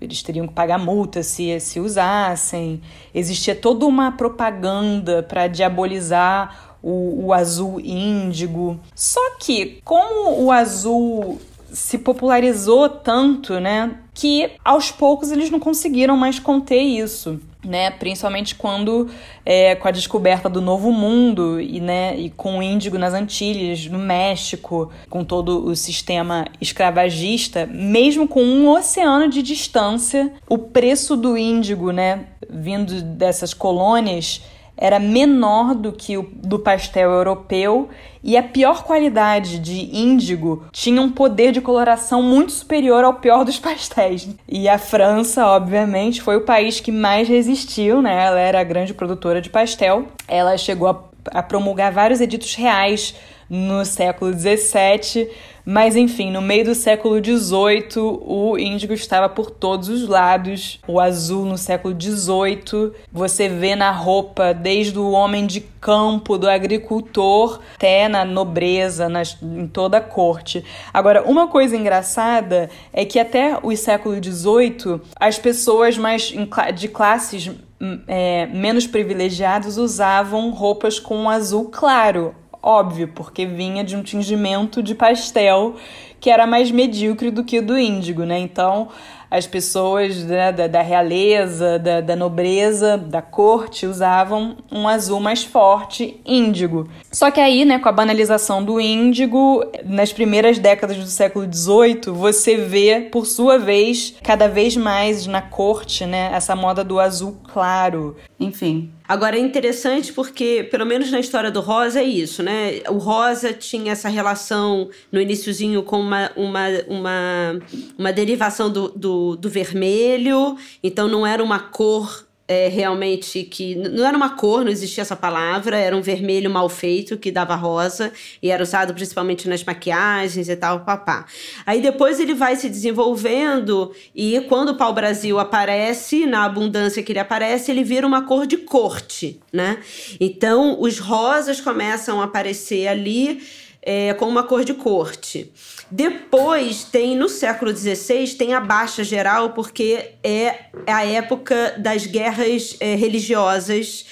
S2: eles teriam que pagar multa se, se usassem. Existia toda uma propaganda para diabolizar o, o azul índigo. Só que, como o azul se popularizou tanto, né, que aos poucos eles não conseguiram mais conter isso né? Principalmente quando é, com a descoberta do Novo Mundo e, né, e com o índigo nas Antilhas, no México, com todo o sistema escravagista, mesmo com um oceano de distância, o preço do índigo, né, vindo dessas colônias era menor do que o do pastel europeu e a pior qualidade de índigo tinha um poder de coloração muito superior ao pior dos pastéis. E a França, obviamente, foi o país que mais resistiu, né? Ela era a grande produtora de pastel. Ela chegou a, a promulgar vários editos reais no século XVII mas enfim, no meio do século XVIII, o índigo estava por todos os lados. O azul no século XVIII, você vê na roupa desde o homem de campo, do agricultor, até na nobreza, nas, em toda a corte. Agora, uma coisa engraçada é que até o século XVIII, as pessoas mais de classes hum, é, menos privilegiadas usavam roupas com azul claro Óbvio, porque vinha de um tingimento de pastel que era mais medíocre do que o do índigo, né? Então, as pessoas né, da, da, realeza, da, da, nobreza, da corte usavam um azul mais forte, índigo. Só que aí, né, com a banalização do índigo, nas primeiras décadas do século XVIII, você vê, por sua vez, cada vez mais na corte, né, essa moda do azul claro. Enfim,
S3: Agora é interessante porque, pelo menos na história do Rosa, é isso, né? O Rosa tinha essa relação no iníciozinho com uma, uma, uma, uma derivação do, do, do vermelho, então não era uma cor é, realmente que não era uma cor, não existia essa palavra, era um vermelho mal feito que dava rosa e era usado principalmente nas maquiagens e tal, papá. Aí depois ele vai se desenvolvendo e quando o pau-brasil aparece, na abundância que ele aparece, ele vira uma cor de corte, né? Então os rosas começam a aparecer ali é, com uma cor de corte. Depois tem, no século XVI, tem a baixa geral, porque é a época das guerras é, religiosas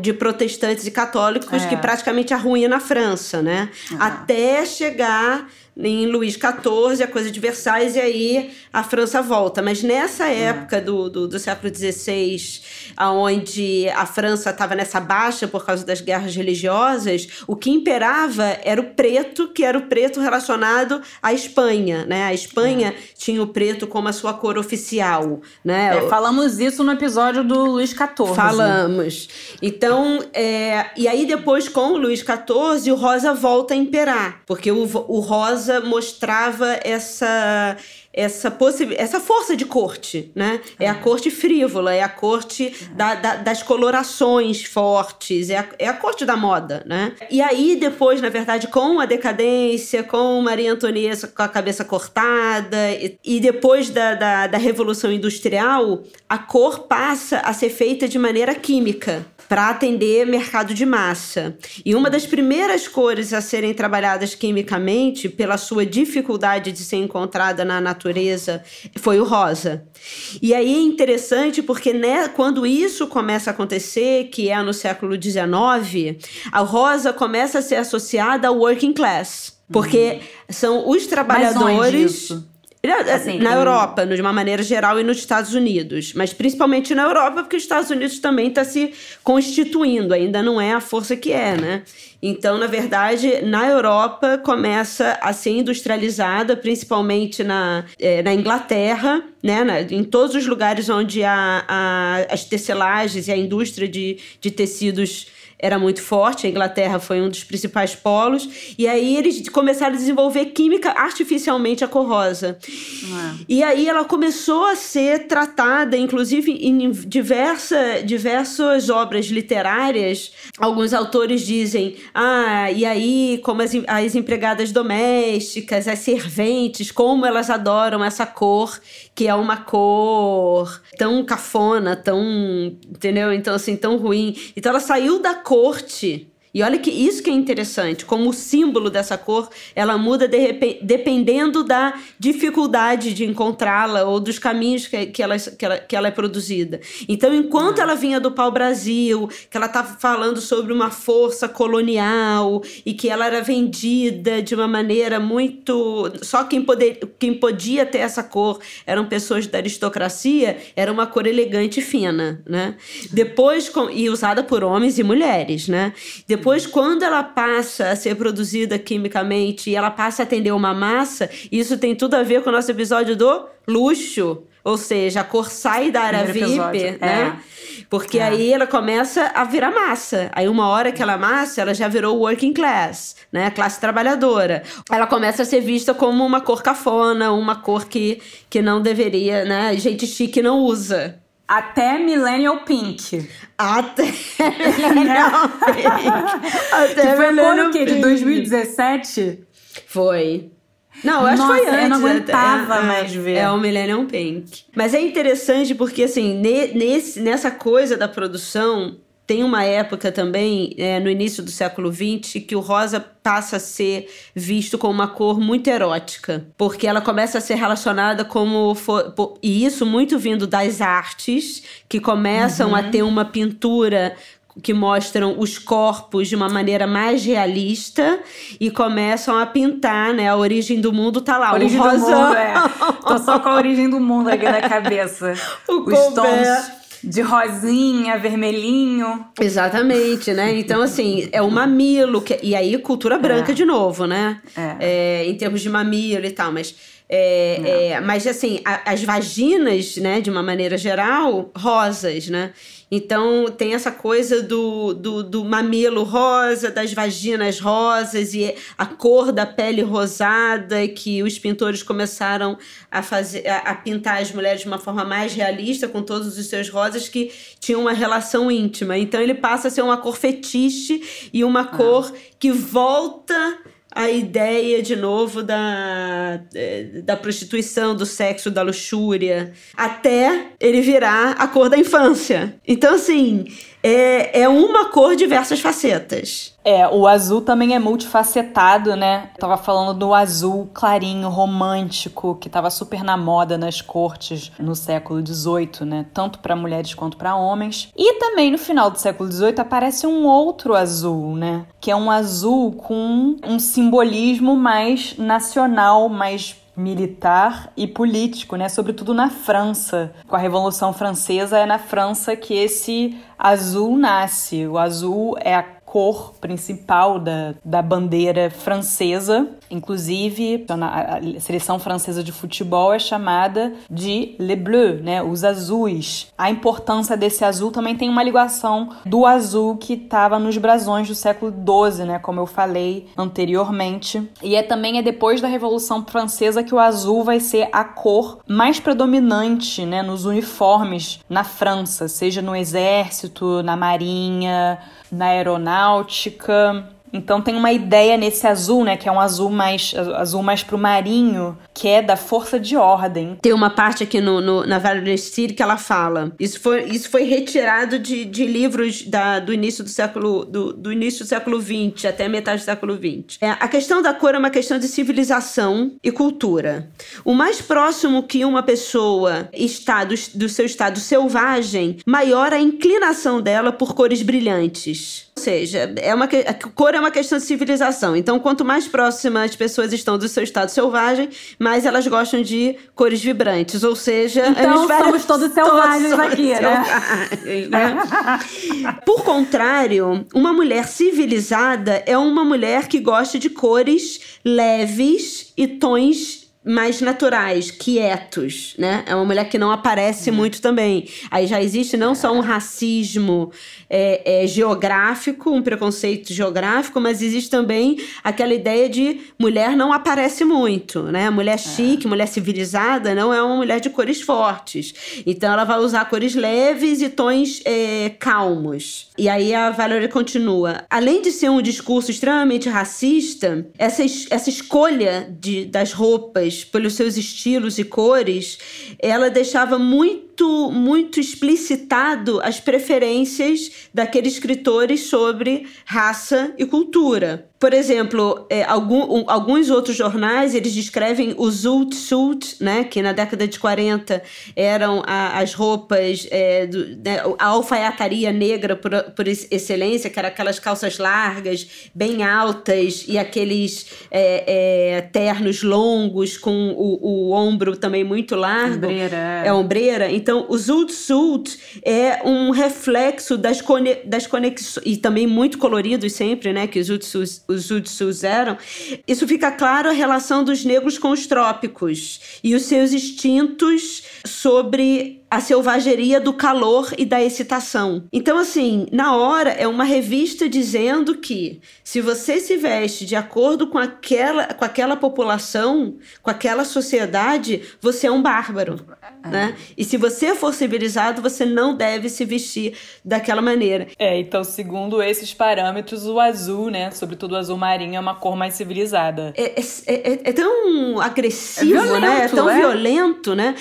S3: de protestantes e católicos é. que praticamente arruína a França, né? Uhum. Até chegar em Luís XIV, a coisa de Versailles, e aí a França volta. Mas nessa é. época do, do, do século XVI, onde a França estava nessa baixa por causa das guerras religiosas, o que imperava era o preto, que era o preto relacionado à Espanha. Né? A Espanha é. tinha o preto como a sua cor oficial. Né?
S6: É, falamos isso no episódio do Luís XIV.
S3: Falamos. Então, é, e aí depois com o Luís XIV, o rosa volta a imperar, porque o, o rosa Rosa mostrava essa essa, essa força de corte, né? É a corte frívola, é a corte da, da, das colorações fortes, é a, é a corte da moda, né? E aí, depois, na verdade, com a decadência, com Maria Antonieta com a cabeça cortada, e, e depois da, da, da Revolução Industrial, a cor passa a ser feita de maneira química para atender mercado de massa. E uma das primeiras cores a serem trabalhadas quimicamente, pela sua dificuldade de ser encontrada na natureza, foi o rosa. E aí é interessante porque né, quando isso começa a acontecer, que é no século XIX, a rosa começa a ser associada ao working class. Porque uhum. são os trabalhadores Assim, na Europa, de uma maneira geral, e nos Estados Unidos. Mas principalmente na Europa, porque os Estados Unidos também está se constituindo, ainda não é a força que é, né? Então, na verdade, na Europa começa a ser industrializada, principalmente na, é, na Inglaterra, né, na, em todos os lugares onde a, a, as tecelagens e a indústria de, de tecidos era muito forte, a Inglaterra foi um dos principais polos, e aí eles começaram a desenvolver química artificialmente a cor rosa. É. E aí ela começou a ser tratada, inclusive em diversa, diversas obras literárias. Alguns autores dizem, ah, e aí como as, as empregadas domésticas, as serventes, como elas adoram essa cor, que é uma cor tão cafona, tão, entendeu? Então assim, tão ruim. Então ela saiu da corte e olha que isso que é interessante, como o símbolo dessa cor, ela muda de dependendo da dificuldade de encontrá-la ou dos caminhos que, que, ela, que, ela, que ela é produzida. Então, enquanto ela vinha do pau-brasil, que ela estava falando sobre uma força colonial e que ela era vendida de uma maneira muito... Só quem, poder, quem podia ter essa cor eram pessoas da aristocracia, era uma cor elegante e fina, né? Depois, e usada por homens e mulheres, né? Depois depois, quando ela passa a ser produzida quimicamente e ela passa a atender uma massa, isso tem tudo a ver com o nosso episódio do luxo. Ou seja, a cor sai da área VIP, episódio. né? É. Porque é. aí ela começa a virar massa. Aí uma hora que ela é massa, ela já virou working class, né? Classe trabalhadora. Ela começa a ser vista como uma cor cafona, uma cor que, que não deveria, né? Gente chique não usa.
S7: Até Millennial Pink.
S3: Até Millennial
S7: Pink. Até que foi Millennial o quê? De 2017?
S3: Foi. Não, eu acho
S7: Nossa,
S3: que foi antes.
S7: eu não aguentava
S3: é,
S7: mais ver.
S3: É o Millennium Pink. Mas é interessante porque, assim, ne, nesse, nessa coisa da produção, tem uma época também, é, no início do século XX, que o rosa passa a ser visto como uma cor muito erótica, porque ela começa a ser relacionada como. For, por, e isso muito vindo das artes, que começam uhum. a ter uma pintura que mostram os corpos de uma maneira mais realista e começam a pintar, né? A origem do mundo tá lá.
S7: A origem
S3: o
S7: rosa. do mundo, é. Tô só com a origem do mundo aqui na cabeça.
S3: o Os Colbert.
S7: tons de rosinha, vermelhinho.
S3: Exatamente, né? Então, assim, é o mamilo. Que, e aí, cultura branca é. de novo, né? É. É, em termos de mamilo e tal, mas. É, é, mas assim, a, as vaginas, né, de uma maneira geral, rosas, né? Então tem essa coisa do, do, do, mamilo rosa, das vaginas rosas e a cor da pele rosada que os pintores começaram a fazer a, a pintar as mulheres de uma forma mais realista com todos os seus rosas que tinham uma relação íntima. Então ele passa a ser uma cor fetiche e uma ah. cor que volta a ideia de novo da, é, da prostituição, do sexo, da luxúria, até ele virar a cor da infância. Então, assim, é, é uma cor diversas facetas.
S2: É, o azul também é multifacetado, né? Eu tava falando do azul clarinho, romântico, que tava super na moda nas cortes no século XVIII, né? Tanto para mulheres quanto para homens. E também no final do século XVIII aparece um outro azul, né? Que é um azul com um simbolismo mais nacional, mais militar e político, né? Sobretudo na França. Com a Revolução Francesa é na França que esse azul nasce. O azul é a cor principal da, da bandeira francesa. Inclusive, a seleção francesa de futebol é chamada de Le Bleu, né? Os azuis. A importância desse azul também tem uma ligação do azul que estava nos brasões do século XII, né? Como eu falei anteriormente. E é também é depois da Revolução Francesa que o azul vai ser a cor mais predominante, né? Nos uniformes na França, seja no exército, na marinha, na aeronáutica. Então tem uma ideia nesse azul, né, que é um azul mais azul mais pro marinho, que é da força de ordem.
S3: Tem uma parte aqui no, no na Valerie Steele que ela fala. Isso foi, isso foi retirado de, de livros da, do início do século do, do início do século XX até metade do século XX. É, a questão da cor é uma questão de civilização e cultura. O mais próximo que uma pessoa está do, do seu estado selvagem, maior a inclinação dela por cores brilhantes. Ou seja, é uma, a cor é uma questão de civilização. Então, quanto mais próxima as pessoas estão do seu estado selvagem, mais elas gostam de cores vibrantes. Ou seja,
S2: então somos todos selvagens todos aqui, né?
S3: né? Por contrário, uma mulher civilizada é uma mulher que gosta de cores leves e tons mais naturais, quietos, né? É uma mulher que não aparece uhum. muito também. Aí já existe não só um racismo é, é, geográfico, um preconceito geográfico, mas existe também aquela ideia de mulher não aparece muito, né? Mulher é. chique, mulher civilizada não é uma mulher de cores fortes. Então ela vai usar cores leves e tons é, calmos. E aí a Valerie continua. Além de ser um discurso extremamente racista, essa, essa escolha de, das roupas pelos seus estilos e cores, ela deixava muito, muito explicitado as preferências daqueles escritores sobre raça e cultura. Por exemplo, é, algum, um, alguns outros jornais eles descrevem o zoot suit, né, que na década de 40 eram a, as roupas, é, do, né, a alfaiataria negra por, por excelência, que eram aquelas calças largas, bem altas e aqueles é, é ternos longos com o, o, ombro também muito largo.
S2: Ombreira.
S3: É, é ombreira. Então, o zoot suit é um reflexo das, cone, das conexões, e também muito coloridos sempre, né, que os zoot suits eram, isso fica claro a relação dos negros com os trópicos e os seus instintos sobre a selvageria do calor e da excitação. Então, assim, na hora é uma revista dizendo que se você se veste de acordo com aquela, com aquela população, com aquela sociedade, você é um bárbaro. É. Né? E se você for civilizado, você não deve se vestir daquela maneira.
S4: É, então, segundo esses parâmetros, o azul, né? Sobretudo o azul marinho, é uma cor mais civilizada.
S3: É, é, é, é tão agressivo, é violento, né? É tão é. violento, né?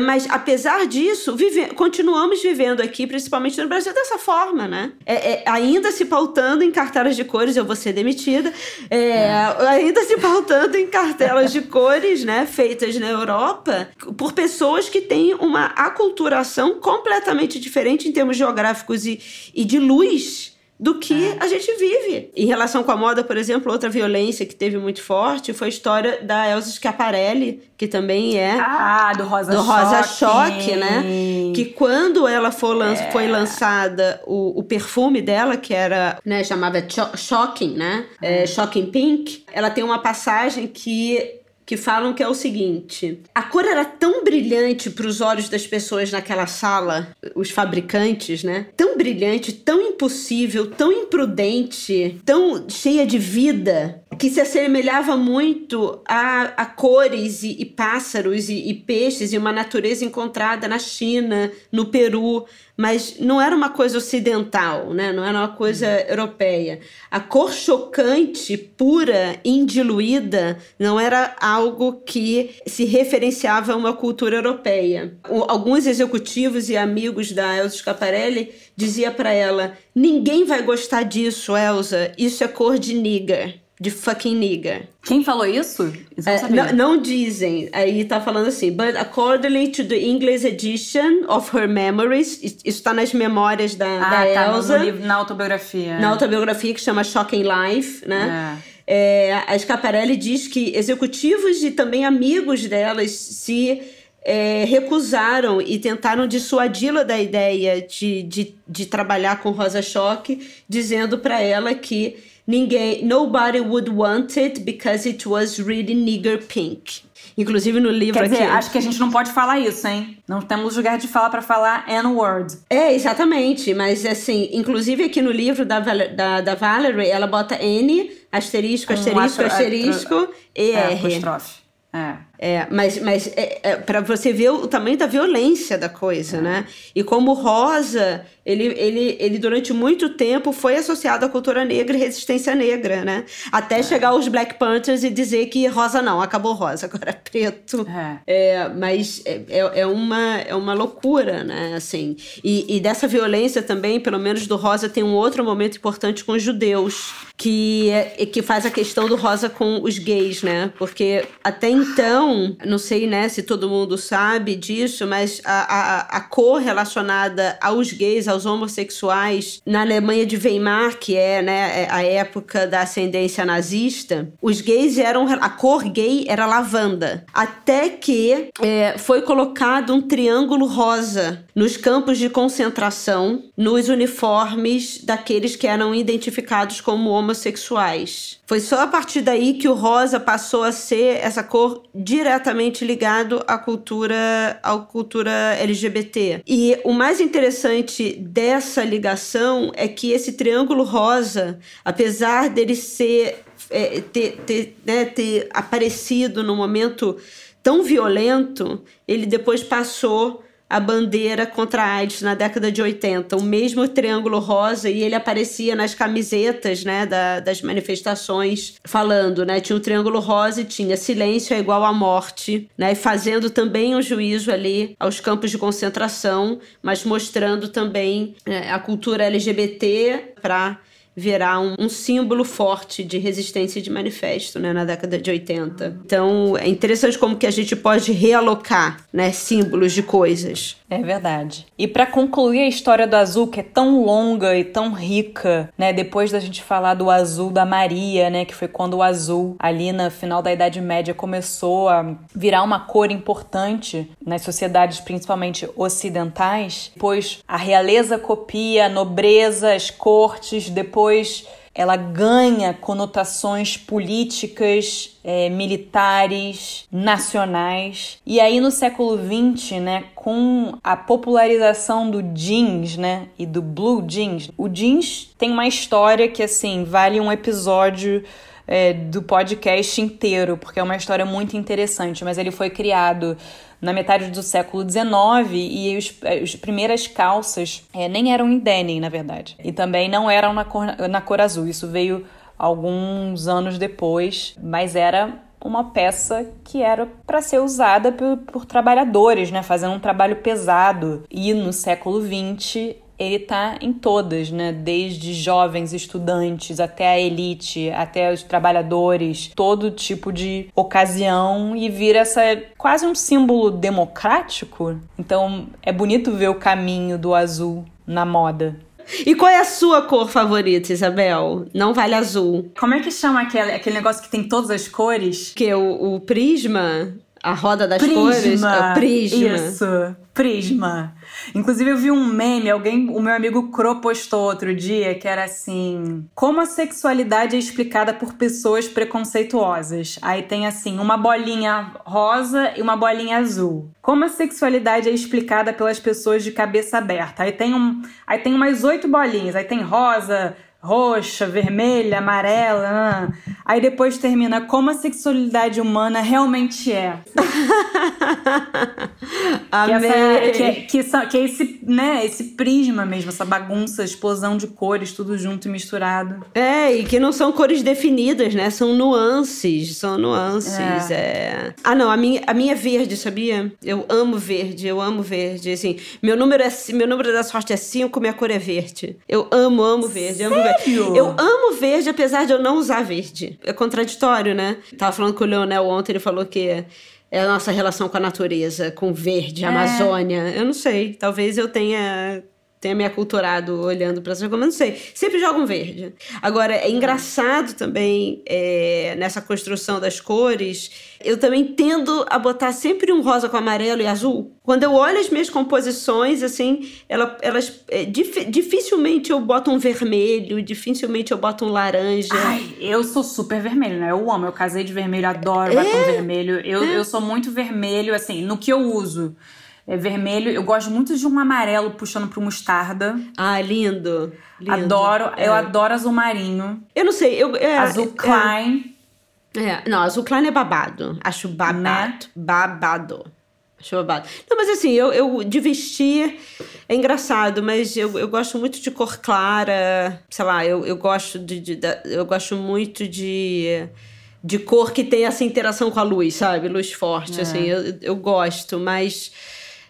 S3: mas apesar disso, isso, vive, continuamos vivendo aqui, principalmente no Brasil, dessa forma, né? É, é, ainda se pautando em cartelas de cores, eu vou ser demitida, é, é. ainda se pautando em cartelas de cores, né, feitas na Europa, por pessoas que têm uma aculturação completamente diferente em termos geográficos e, e de luz do que é. a gente vive. Em relação com a moda, por exemplo, outra violência que teve muito forte foi a história da Elsa Schiaparelli, que também é
S2: ah, do Rosa
S3: do
S2: Choque.
S3: Rosa Choque, né? Que quando ela foi, lan é. foi lançada o, o perfume dela, que era, né, chamava Shocking, né? É, Shocking Pink, ela tem uma passagem que que falam que é o seguinte: a cor era tão brilhante para os olhos das pessoas naquela sala, os fabricantes, né? Tão brilhante, tão impossível, tão imprudente, tão cheia de vida, que se assemelhava muito a, a cores e, e pássaros e, e peixes e uma natureza encontrada na China, no Peru mas não era uma coisa ocidental, né? não era uma coisa europeia. A cor chocante, pura, indiluída, não era algo que se referenciava a uma cultura europeia. Alguns executivos e amigos da Elsa Scaparelli dizia para ela: ninguém vai gostar disso, Elsa. Isso é cor de nigger de fucking nigger.
S2: Quem falou isso?
S3: isso é, não, não, dizem. Aí tá falando assim, but according to the English edition of her memories, isso está nas memórias da, ah, da tá, Elsa.
S2: No livro, na autobiografia.
S3: Na autobiografia que chama Shocking Life, né? É. É, a Scaparelli diz que executivos e também amigos delas se é, recusaram e tentaram dissuadi-la da ideia de, de, de trabalhar com Rosa Choque, dizendo para ela que ninguém, nobody would want it because it was really nigger pink. Inclusive no livro
S2: Quer dizer,
S3: aqui.
S2: acho que a gente não pode falar isso, hein? Não temos lugar de fala para falar N-word.
S3: É, exatamente. Mas assim, inclusive aqui no livro da, da, da Valerie, ela bota N, asterisco, asterisco, um asterisco, e
S2: é, R. Apostrófe. É.
S3: É, mas mas é, é para você ver o tamanho da violência da coisa, né? E como Rosa, ele, ele, ele durante muito tempo foi associado à cultura negra e resistência negra, né? Até é. chegar os Black Panthers e dizer que Rosa não, acabou Rosa, agora é preto. É. é mas é, é, é, uma, é uma loucura, né? Assim, e, e dessa violência também, pelo menos do Rosa, tem um outro momento importante com os judeus, que, que faz a questão do Rosa com os gays, né? Porque até então não sei né, se todo mundo sabe disso, mas a, a, a cor relacionada aos gays, aos homossexuais, na Alemanha de Weimar, que é né, é a época da ascendência nazista, os gays eram. A cor gay era lavanda. Até que é, foi colocado um triângulo rosa nos campos de concentração, nos uniformes daqueles que eram identificados como homossexuais. Foi só a partir daí que o rosa passou a ser essa cor diretamente ligado à cultura, à cultura LGBT. E o mais interessante dessa ligação é que esse triângulo rosa, apesar dele ser é, ter, ter, né, ter aparecido num momento tão violento, ele depois passou a bandeira contra a AIDS na década de 80, o mesmo triângulo rosa, e ele aparecia nas camisetas né, da, das manifestações, falando, né? Tinha um triângulo rosa e tinha silêncio é igual à morte, né? Fazendo também um juízo ali aos campos de concentração, mas mostrando também né, a cultura LGBT para virar um, um, símbolo forte de resistência de manifesto né, na década de 80. Então é interessante como que a gente pode realocar né, símbolos de coisas.
S4: É verdade. E para concluir a história do azul, que é tão longa e tão rica, né? Depois da gente falar do azul da Maria, né? Que foi quando o azul, ali no final da Idade Média, começou a virar uma cor importante nas sociedades, principalmente ocidentais. Depois a realeza copia, a nobreza, as cortes, depois ela ganha conotações políticas, é, militares, nacionais. E aí no século XX, né, com a popularização do jeans, né, e do blue jeans, o jeans tem uma história que assim vale um episódio é, do podcast inteiro, porque é uma história muito interessante. Mas ele foi criado na metade do século XIX e os, as primeiras calças é, nem eram em denim, na verdade. E também não eram na cor, na cor azul. Isso veio alguns anos depois, mas era uma peça que era para ser usada por, por, trabalhadores, né, fazendo um trabalho pesado. E no século XX ele tá em todas, né? Desde jovens estudantes até a elite, até os trabalhadores, todo tipo de ocasião e vira essa quase um símbolo democrático. Então é bonito ver o caminho do azul na moda.
S3: E qual é a sua cor favorita, Isabel? Não vale azul.
S2: Como é que chama aquele, aquele negócio que tem todas as cores?
S3: Que é o, o prisma? A roda das
S2: prisma.
S3: cores?
S2: É o prisma. Isso, prisma. Inclusive, eu vi um meme, alguém, o meu amigo Cro postou outro dia, que era assim: Como a sexualidade é explicada por pessoas preconceituosas. Aí tem assim, uma bolinha rosa e uma bolinha azul. Como a sexualidade é explicada pelas pessoas de cabeça aberta. Aí tem um. Aí tem umas oito bolinhas. Aí tem rosa, roxa, vermelha, amarela. Aí depois termina como a sexualidade humana realmente é.
S3: Amém.
S2: Que, essa, que, é, que, que, é esse, né, esse prisma mesmo, essa bagunça, explosão de cores, tudo junto e misturado.
S3: É, e que não são cores definidas, né? São nuances, são nuances. É. é. Ah, não, a minha, a minha é verde, sabia? Eu amo verde, eu amo verde. Assim, meu número, é, meu número da sorte é 5, minha cor é verde. Eu amo, amo verde.
S2: Sério?
S3: Amo verde. Eu amo verde, apesar de eu não usar verde. É contraditório, né? Tava falando com o Leonel ontem, ele falou que é a nossa relação com a natureza, com verde, é. Amazônia. Eu não sei. Talvez eu tenha tenha me aculturado olhando para essas coisas, não sei. Sempre joga um verde. Agora, é engraçado também é, nessa construção das cores, eu também tendo a botar sempre um rosa com amarelo e azul. Quando eu olho as minhas composições, assim, ela, elas. É, dif, dificilmente eu boto um vermelho, dificilmente eu boto um laranja.
S2: Ai, eu sou super vermelho, né? Eu amo, eu casei de vermelho, adoro é, batom vermelho. Eu, é. eu sou muito vermelho, assim, no que eu uso é vermelho. Eu gosto muito de um amarelo puxando pro mostarda.
S3: Ah, lindo. lindo.
S2: Adoro. É. Eu adoro azul marinho.
S3: Eu não sei. Eu, é,
S2: azul é. Klein.
S3: É, não, azul Klein é babado. Acho babado. Né? Babado. Acho babado. Não, mas assim, eu, eu de vestir é engraçado, mas eu, eu gosto muito de cor clara. Sei lá, eu, eu gosto de, de, de eu gosto muito de de cor que tem essa interação com a luz, sabe? Luz forte, é. assim, eu, eu gosto, mas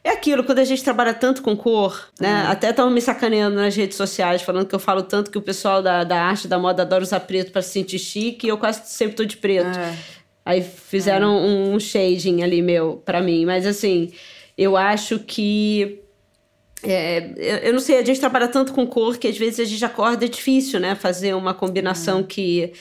S3: é aquilo, quando a gente trabalha tanto com cor, né? Uhum. Até estão me sacaneando nas redes sociais, falando que eu falo tanto que o pessoal da, da arte, da moda, adora usar preto para se sentir chique, e eu quase sempre tô de preto. É. Aí fizeram é. um, shading ali meu para mim, mas assim, eu acho que é, eu não sei, a gente trabalha tanto com cor que às vezes a gente acorda é difícil, né? Fazer uma combinação que.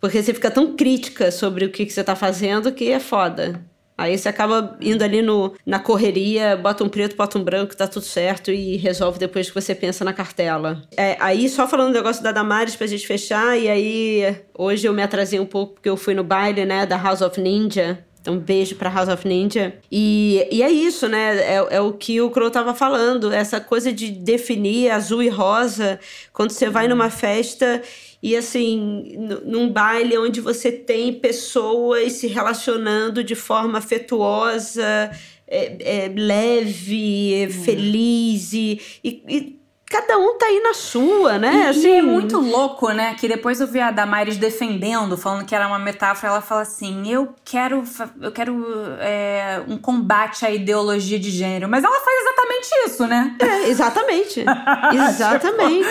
S3: Porque você fica tão crítica sobre o que, que você tá fazendo que é foda. Aí você acaba indo ali no, na correria, bota um preto, bota um branco, tá tudo certo e resolve depois que você pensa na cartela. É, aí, só falando do negócio da Damares pra gente fechar, e aí hoje eu me atrasei um pouco porque eu fui no baile, né, da House of Ninja. Então, beijo pra House of Ninja. E, e é isso, né? É, é o que o Crow tava falando. Essa coisa de definir azul e rosa. Quando você vai numa festa e, assim, num baile onde você tem pessoas se relacionando de forma afetuosa, é, é, leve, uhum. feliz e, e cada um tá aí na sua, né?
S2: E, assim... e é muito louco, né? Que depois eu vi a Damares defendendo, falando que era uma metáfora. Ela fala assim: eu quero, eu quero é, um combate à ideologia de gênero. Mas ela faz exatamente isso, né?
S3: É, exatamente. exatamente.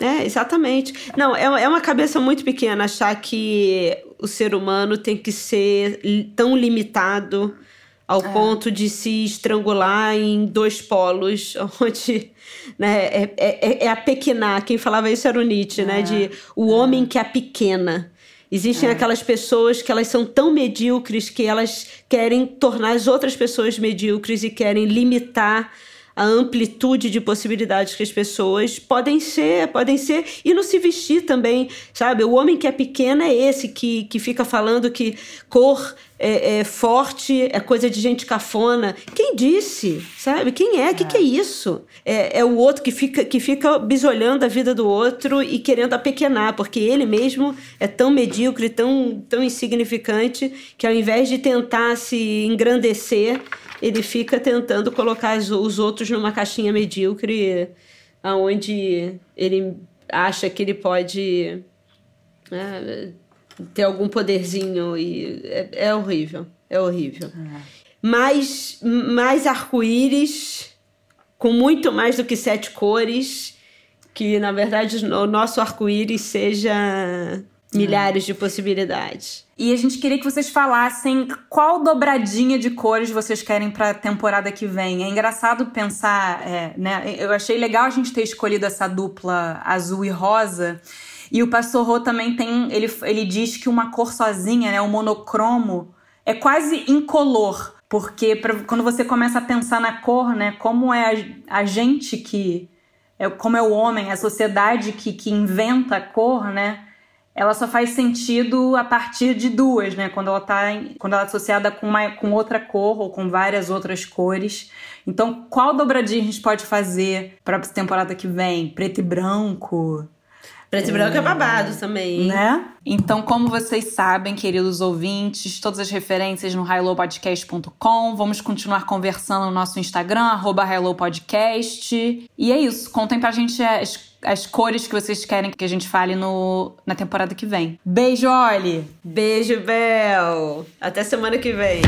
S3: é. é, exatamente. Não, é, é uma cabeça muito pequena achar que o ser humano tem que ser tão limitado ao é. ponto de se estrangular em dois polos, onde né, é, é, é apequenar. Quem falava isso era o Nietzsche, né? De é. o homem que é pequena. Existem é. aquelas pessoas que elas são tão medíocres que elas querem tornar as outras pessoas medíocres e querem limitar a amplitude de possibilidades que as pessoas podem ser, podem ser, e não se vestir também, sabe? O homem que é pequeno é esse que, que fica falando que cor é, é forte é coisa de gente cafona. Quem disse? Sabe? Quem é? O é. que, que é isso? É, é o outro que fica, que fica bisolhando a vida do outro e querendo apequenar, porque ele mesmo é tão medíocre, tão, tão insignificante, que ao invés de tentar se engrandecer, ele fica tentando colocar os outros numa caixinha medíocre, aonde ele acha que ele pode né, ter algum poderzinho e é, é horrível, é horrível. É. Mais, mais arco-íris, com muito mais do que sete cores, que na verdade o nosso arco-íris seja milhares de possibilidades.
S2: E a gente queria que vocês falassem qual dobradinha de cores vocês querem para a temporada que vem. É engraçado pensar, é, né? Eu achei legal a gente ter escolhido essa dupla azul e rosa. E o Pastor Rô também tem, ele, ele diz que uma cor sozinha, né, o monocromo, é quase incolor, porque pra, quando você começa a pensar na cor, né, como é a, a gente que é como é o homem, a sociedade que, que inventa a cor, né? ela só faz sentido a partir de duas, né? Quando ela tá em, quando ela é associada com, uma, com outra cor ou com várias outras cores. Então, qual dobradinha a gente pode fazer para a temporada que vem? Preto e branco?
S3: Preto e branco é babado também?
S2: Né? Então, como vocês sabem, queridos ouvintes, todas as referências no highlowpodcast.com. Vamos continuar conversando no nosso Instagram, arroba highlowpodcast. E é isso. Contem pra gente as, as cores que vocês querem que a gente fale no, na temporada que vem. Beijo, Oli!
S3: Beijo, Bel! Até semana que vem!